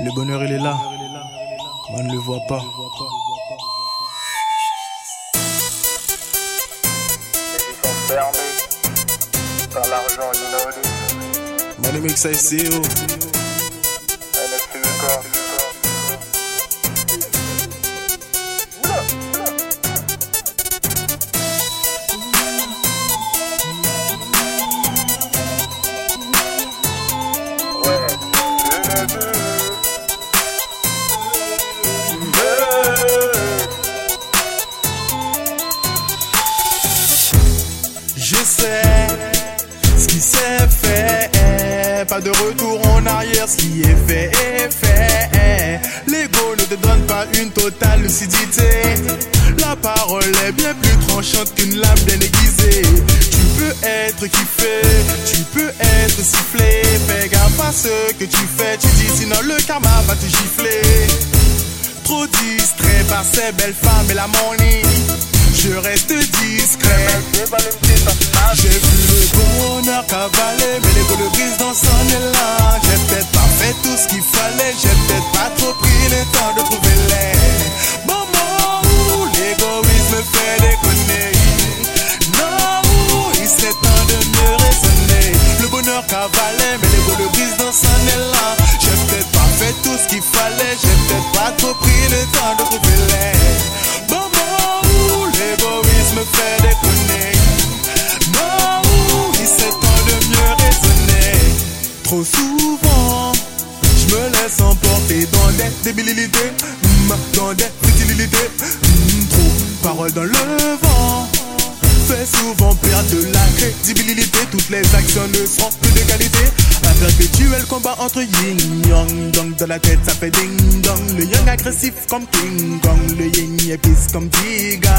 Le bonheur, il est là. On ne le voit pas. fermés par l'argent ICO. NFC ce qui s'est fait. Pas de retour en arrière, ce qui est fait est fait. L'ego ne te donne pas une totale lucidité. La parole est bien plus tranchante qu'une lame bien aiguisée. Tu peux être kiffé, tu peux être sifflé. Fais gaffe à ce que tu fais, tu dis sinon le karma va te gifler. Trop distrait par ces belles femmes et la money. Je reste discret. J'ai vu le bonheur cavaler, mais l'ego le brise dans son élan. J'ai peut-être pas fait tout ce qu'il fallait, j'ai peut-être pas trop pris le temps de trouver les moments où l'égoïsme fait déconner. Non, il serait temps de mieux raisonner. Le bonheur cavalait, mais l'ego le brise dans son élan. J'ai peut-être pas fait tout ce qu'il fallait, j'ai peut-être pas trop pris le temps de Trop souvent, je me laisse emporter dans des débilités, mm, dans des futilités. Mm, Trop parole dans le vent fait souvent perdre de la crédibilité. Toutes les actions ne seront plus de qualité. Un perpétuel combat entre yin yang. Dans la tête ça fait ding dong. Le yang agressif comme King Kong. Le yin épice comme Tigan.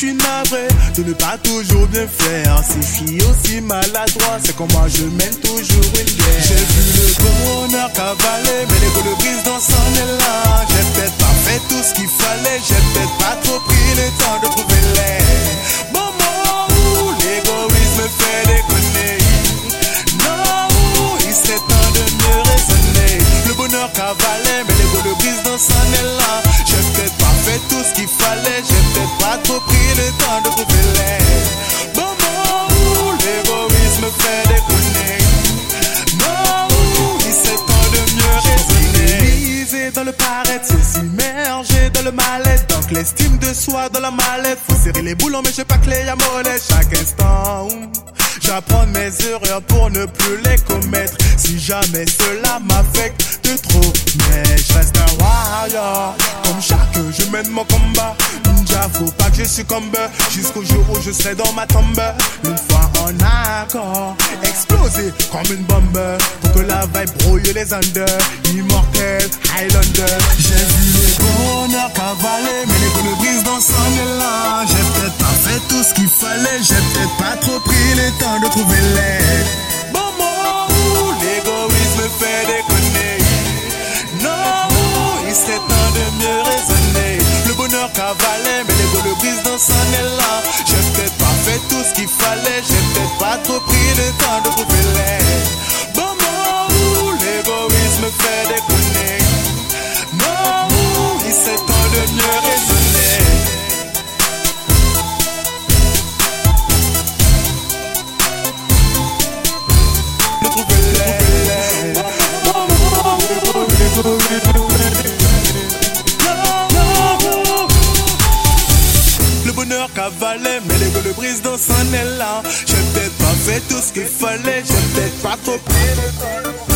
Suis navré de ne pas toujours bien faire. Si je suis aussi maladroit, c'est comment je mène toujours une guerre. J'ai vu le bonheur cavaler, mais l'ego le brise dans son élan. J'ai peut-être pas fait tout ce qu'il fallait, j'ai peut-être pas trop pris le temps de trouver dans le paraître, c'est s'immerger dans le mal-être. Donc l'estime de soi dans la mallette. Faut serrer les boulons, mais j'ai pas clé à molette. Chaque instant, j'apprends mes erreurs pour ne plus les commettre. Si jamais cela m'affecte de trop, mais je reste un warrior. Comme chaque, je mène mon combat. J'avoue pas que je succombe jusqu'au jour où je serai dans ma tombe. Une fois en accord, comme une bombe pour que la vibe brouille les under. Immortel Highlander. J'ai vu les bonheurs cavaler, mais les le brise dans son élan. J'ai peut-être pas fait tout ce qu'il fallait, j'ai peut-être pas trop pris le temps de trouver les moments où l'égoïsme fait déconner. Non, il serait temps de mieux raisonner. Le bonheur cavalait, mais l'ego le brise dans son élan. J'ai peut-être pas fait tout ce qu'il fallait, j'ai peut-être pas trop pris Le bonheur cavalait, mais l'ego le brise dans son élan. J'ai peut-être pas fait tout ce qu'il fallait, j'ai peut-être pas trop pris.